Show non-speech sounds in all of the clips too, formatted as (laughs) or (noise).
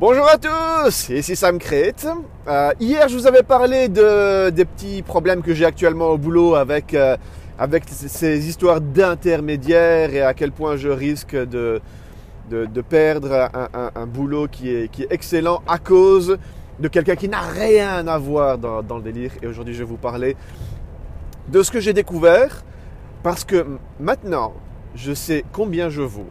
Bonjour à tous, ici Sam Crete. Euh, hier, je vous avais parlé de, des petits problèmes que j'ai actuellement au boulot avec, euh, avec ces histoires d'intermédiaires et à quel point je risque de, de, perdre un, boulot qui est, qui est excellent à cause de quelqu'un qui n'a rien à voir dans, dans le délire. Et aujourd'hui, je vais vous parler de ce que j'ai découvert parce que maintenant, je sais combien je vaux.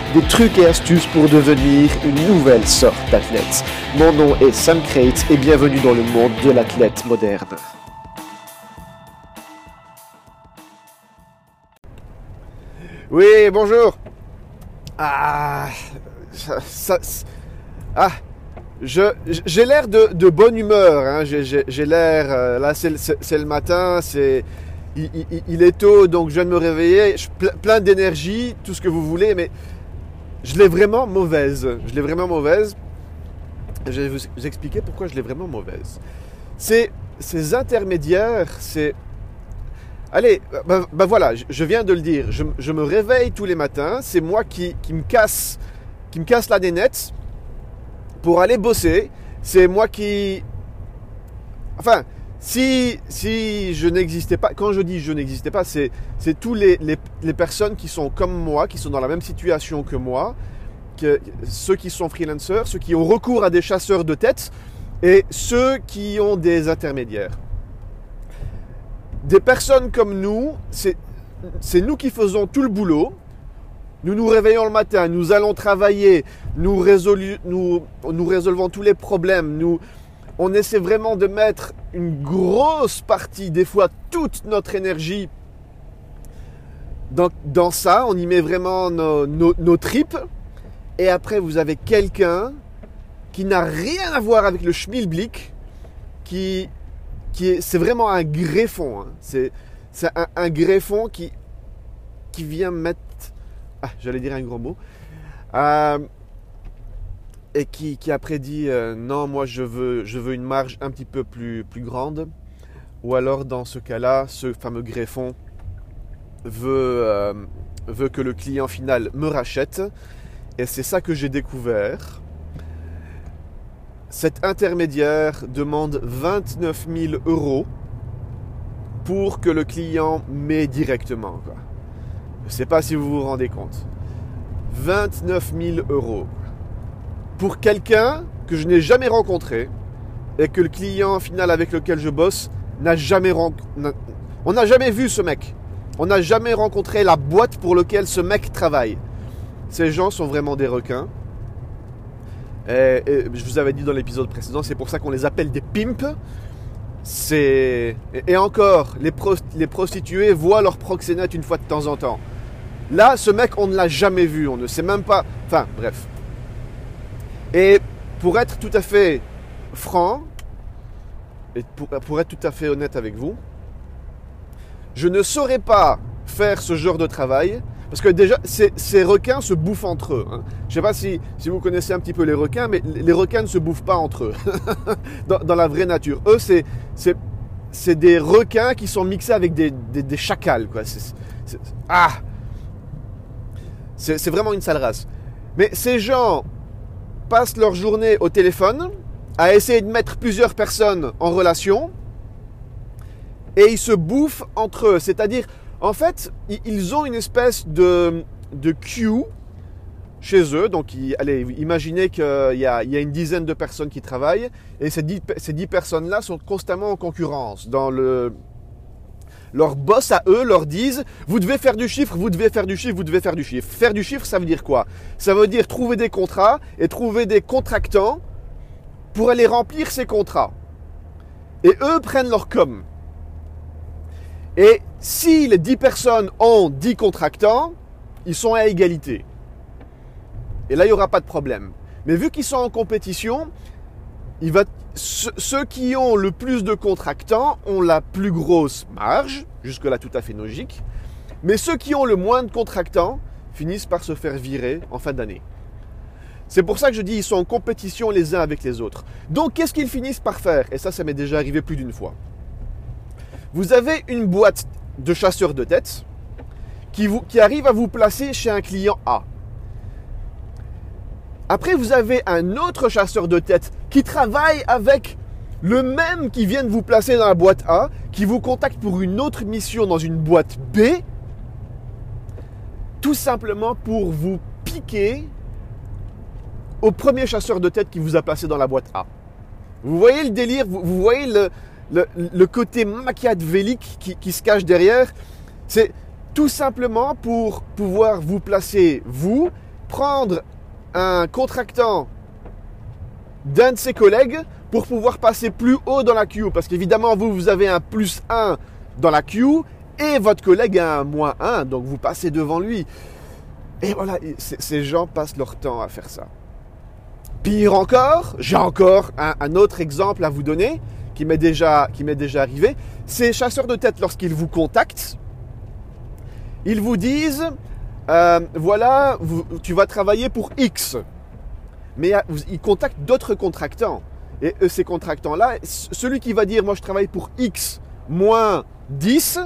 des trucs et astuces pour devenir une nouvelle sorte d'athlète. Mon nom est Sam Crate et bienvenue dans le monde de l'athlète moderne. Oui, bonjour. Ah, ça, ah, je, j'ai l'air de, bonne humeur. Hein. J'ai, l'air, euh, là c'est, le matin, c'est, il, est tôt, donc je viens de me réveiller, je, plein d'énergie, tout ce que vous voulez, mais je l'ai vraiment mauvaise. Je l'ai vraiment mauvaise. Je vais vous expliquer pourquoi je l'ai vraiment mauvaise. C'est ces intermédiaires, c'est... Allez, ben, voilà, je viens de le dire. Je, je me réveille tous les matins. C'est moi qui, qui, me casse, qui me casse la nénette pour aller bosser. C'est moi qui... Enfin, si, si je n'existais pas, quand je dis je n'existais pas, c'est, tous les, les, les, personnes qui sont comme moi, qui sont dans la même situation que moi, que, ceux qui sont freelancers, ceux qui ont recours à des chasseurs de tête et ceux qui ont des intermédiaires. Des personnes comme nous, c'est, c'est nous qui faisons tout le boulot. Nous nous réveillons le matin, nous allons travailler, nous, résolu, nous, nous résolvons tous les problèmes, nous, on essaie vraiment de mettre une grosse partie, des fois toute notre énergie dans, dans ça. On y met vraiment nos, tripes. Et après, vous avez quelqu'un qui n'a rien à voir avec le schmilblick, qui, qui est, c'est vraiment un greffon. Hein. C'est, c'est un, un, greffon qui, qui vient mettre, ah, j'allais dire un gros mot, euh, et qui, après dit euh, non, moi je veux, je veux une marge un petit peu plus, plus grande. Ou alors dans ce cas-là, ce fameux greffon veut, euh, veut que le client final me rachète. Et c'est ça que j'ai découvert. Cet intermédiaire demande 29 000 euros pour que le client m'ait directement. Quoi. Je ne sais pas si vous vous rendez compte. 29 000 euros pour quelqu'un que je n'ai jamais rencontré et que le client final avec lequel je bosse n'a jamais rencontré. On n'a jamais vu ce mec. On n'a jamais rencontré la boîte pour laquelle ce mec travaille. Ces gens sont vraiment des requins. Et, je vous avais dit dans l'épisode précédent, c'est pour ça qu'on les appelle des pimps. C'est et encore, les, les prostituées voient leur proxénète une fois de temps en temps. Là, ce mec, on ne l'a jamais vu. On ne sait même pas. Enfin, bref. Et pour être tout à fait franc, et pour, pour, être tout à fait honnête avec vous, je ne saurais pas faire ce genre de travail parce que déjà, ces, requins se bouffent entre eux. Hein. Je ne sais pas si, si, vous connaissez un petit peu les requins, mais les requins ne se bouffent pas entre eux (laughs) dans, la vraie nature. Eux, c'est des requins qui sont mixés avec des, des, chacals. Quoi. C est, ah C'est vraiment une sale race. Mais ces gens passent leur journée au téléphone à essayer de mettre plusieurs personnes en relation et ils se bouffent entre eux. C'est-à-dire, en fait, ils ont une espèce de, de queue chez eux. Donc, allez, imaginez qu'il y, a, une dizaine de personnes qui travaillent et ces dix, ces dix personnes-là sont constamment en concurrence dans le, leurs boss à eux leur disent vous devez faire du chiffre, vous devez faire du chiffre, vous devez faire du chiffre. Faire du chiffre, ça veut dire quoi? Ça veut dire trouver des contrats et trouver des contractants pour aller remplir ces contrats. Et eux prennent leur com. Et si les 10 personnes ont 10 contractants, ils sont à égalité. Et là, il n'y aura pas de problème. Mais vu qu'ils sont en compétition, il va, ceux qui ont le plus de contractants ont la plus grosse marge, jusque-là tout à fait logique, mais ceux qui ont le moins de contractants finissent par se faire virer en fin d'année. C'est pour ça que je dis ils sont en compétition les uns avec les autres. Donc qu'est-ce qu'ils finissent par faire? Et ça, ça m'est déjà arrivé plus d'une fois. Vous avez une boîte de chasseurs de tête qui, vous, qui arrive à vous placer chez un client A. Après, vous avez un autre chasseur de tête qui travaille avec le même qui vient de vous placer dans la boîte A, qui vous contacte pour une autre mission dans une boîte B, tout simplement pour vous piquer au premier chasseur de tête qui vous a placé dans la boîte A. Vous voyez le délire, vous, voyez le, le, côté machiavélique qui, qui se cache derrière? C'est tout simplement pour pouvoir vous placer, vous, prendre un contractant d'un de ses collègues pour pouvoir passer plus haut dans la queue. Parce qu'évidemment, vous, vous avez un plus 1 dans la queue et votre collègue a un moins 1, donc vous passez devant lui. Et voilà, ces gens passent leur temps à faire ça. Pire encore, j'ai encore un, autre exemple à vous donner qui m'est déjà, déjà arrivé. Ces chasseurs de tête, lorsqu'ils vous contactent, ils vous disent euh, voilà, tu vas travailler pour X. Mais euh, ils contactent d'autres contractants. Et ces contractants-là, celui qui va dire moi je travaille pour X moins 10,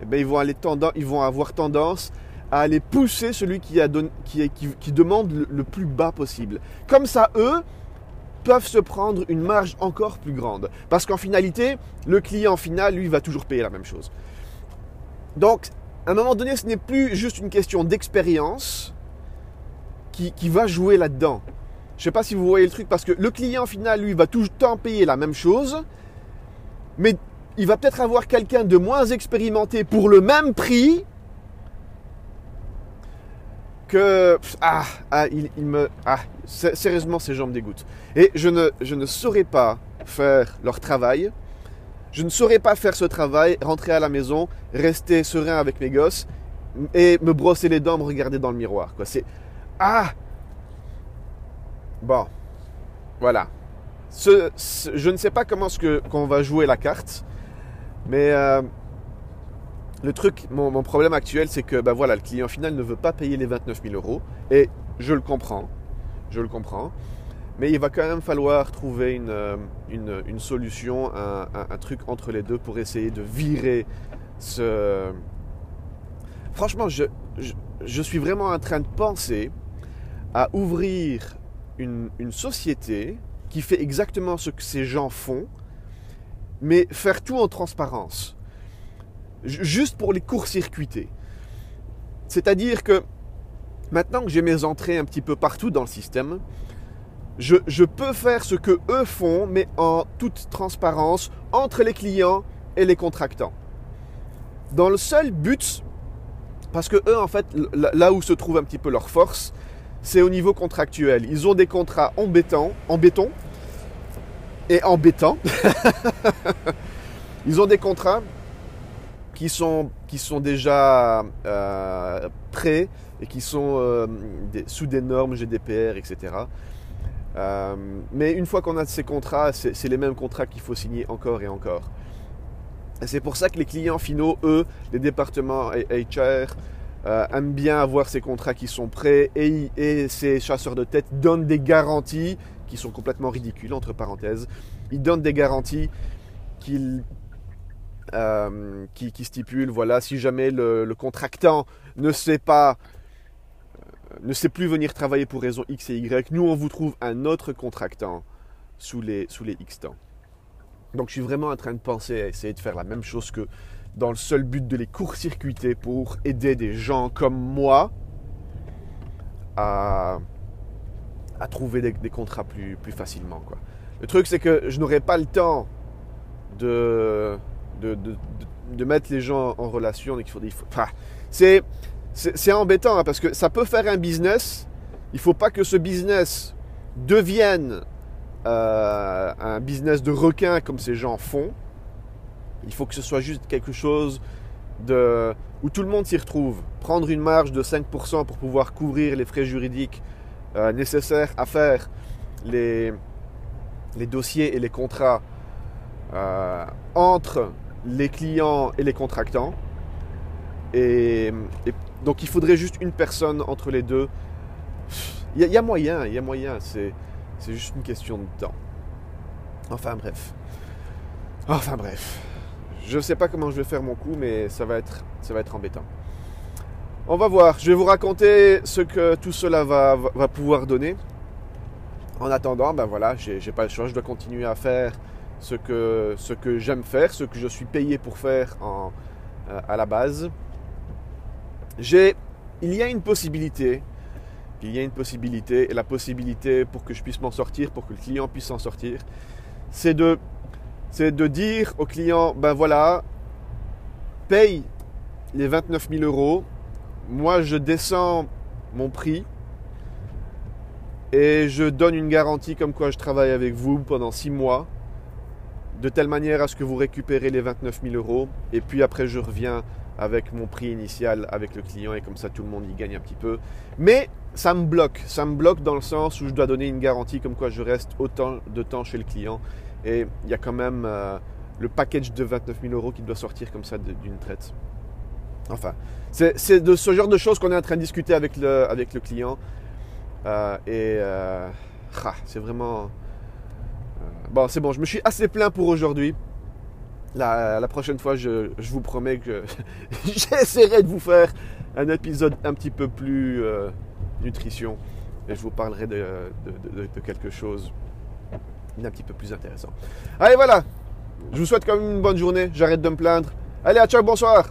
eh bien, ils, vont aller ils vont avoir tendance à aller pousser celui qui, a qui, qui, demande le, le plus bas possible. Comme ça, eux peuvent se prendre une marge encore plus grande. Parce qu'en finalité, le client final, lui, va toujours payer la même chose. Donc, à un moment donné, ce n'est plus juste une question d'expérience qui, va jouer là-dedans. Je ne sais pas si vous voyez le truc, parce que le client final, lui, va tout le temps payer la même chose, mais il va peut-être avoir quelqu'un de moins expérimenté pour le même prix que... Ah, ah il, me... Ah, sérieusement, ces gens me dégoûtent. Et je ne, je ne saurais pas faire leur travail je ne saurais pas faire ce travail, rentrer à la maison, rester serein avec mes gosses et me brosser les dents, me regarder dans le miroir. Quoi. C'est ah bon, voilà. je ne sais pas comment ce qu'on va jouer la carte, mais euh, le truc, mon, problème actuel, c'est que ben voilà, le client final ne veut pas payer les 29 000 euros et je le comprends, je le comprends. Mais il va quand même falloir trouver une, euh, une, solution, un, truc entre les deux pour essayer de virer ce... Franchement, je, je, suis vraiment en train de penser à ouvrir une, société qui fait exactement ce que ces gens font, mais faire tout en transparence. Juste pour les court-circuiter. C'est-à-dire que maintenant que j'ai mes entrées un petit peu partout dans le système, je, peux faire ce que eux font, mais en toute transparence entre les clients et les contractants. Dans le seul but, parce que eux, en fait, là où se trouve un petit peu leur force, c'est au niveau contractuel. Ils ont des contrats en béton, et en béton. (laughs) Ils ont des contrats qui sont, qui sont déjà euh, prêts et qui sont euh, sous des normes GDPR, etc. Euh, mais une fois qu'on a ces contrats, c'est les mêmes contrats qu'il faut signer encore et encore. C'est pour ça que les clients finaux, eux, les départements HR, euh, aiment bien avoir ces contrats qui sont prêts et, et, ces chasseurs de tête donnent des garanties qui sont complètement ridicules, entre parenthèses. Ils donnent des garanties euh, qui, qui, stipulent, voilà, si jamais le, contractant ne sait pas ne sait plus venir travailler pour raison X et Y, nous on vous trouve un autre contractant sous les, sous les X temps. Donc je suis vraiment en train de penser à essayer de faire la même chose que dans le seul but de les court-circuiter pour aider des gens comme moi à, à trouver des, contrats plus, plus facilement. Quoi. Le truc c'est que je n'aurai pas le temps de, de, de, mettre les gens en relation. il faut, il faut, c'est c'est embêtant hein, parce que ça peut faire un business. Il ne faut pas que ce business devienne euh, un business de requin comme ces gens font. Il faut que ce soit juste quelque chose de, où tout le monde s'y retrouve. Prendre une marge de 5% pour pouvoir couvrir les frais juridiques euh, nécessaires à faire les, dossiers et les contrats euh, entre les clients et les contractants. Et, donc il faudrait juste une personne entre les deux. Il y, a moyen, il y a moyen, c'est juste une question de temps. Enfin bref. Enfin bref. Je ne sais pas comment je vais faire mon coup, mais ça va être, ça va être embêtant. On va voir. Je vais vous raconter ce que tout cela va, va pouvoir donner. En attendant, ben voilà, j'ai pas le choix. Je dois continuer à faire ce que, ce que j'aime faire, ce que je suis payé pour faire euh, à la base. J'ai, il y a une possibilité, il y a une possibilité, et la possibilité pour que je puisse m'en sortir, pour que le client puisse s'en sortir, c'est de c'est de dire au client, ben voilà, paye les 29 000 euros, moi je descends mon prix et je donne une garantie comme quoi je travaille avec vous pendant 6 mois, de telle manière à ce que vous récupérez les 29 000 euros, et puis après je reviens avec mon prix initial avec le client, et comme ça tout le monde y gagne un petit peu. Mais ça me bloque, ça me bloque dans le sens où je dois donner une garantie comme quoi je reste autant de temps chez le client et il y a quand même euh, le package de 29 000 euros qui doit sortir comme ça d'une traite. Enfin, c'est de ce genre de choses qu'on est en train de discuter avec le, client. Euh, et euh, ah, c'est vraiment... bon, c'est bon, je me suis assez plein pour aujourd'hui. La, prochaine fois, je, vous promets que (laughs) j'essaierai de vous faire un épisode un petit peu plus nutrition. Et je vous parlerai de quelque chose un petit peu plus intéressant. Allez, voilà. Je vous souhaite quand même une bonne journée. J'arrête de me plaindre. Allez, à ciao, bonsoir.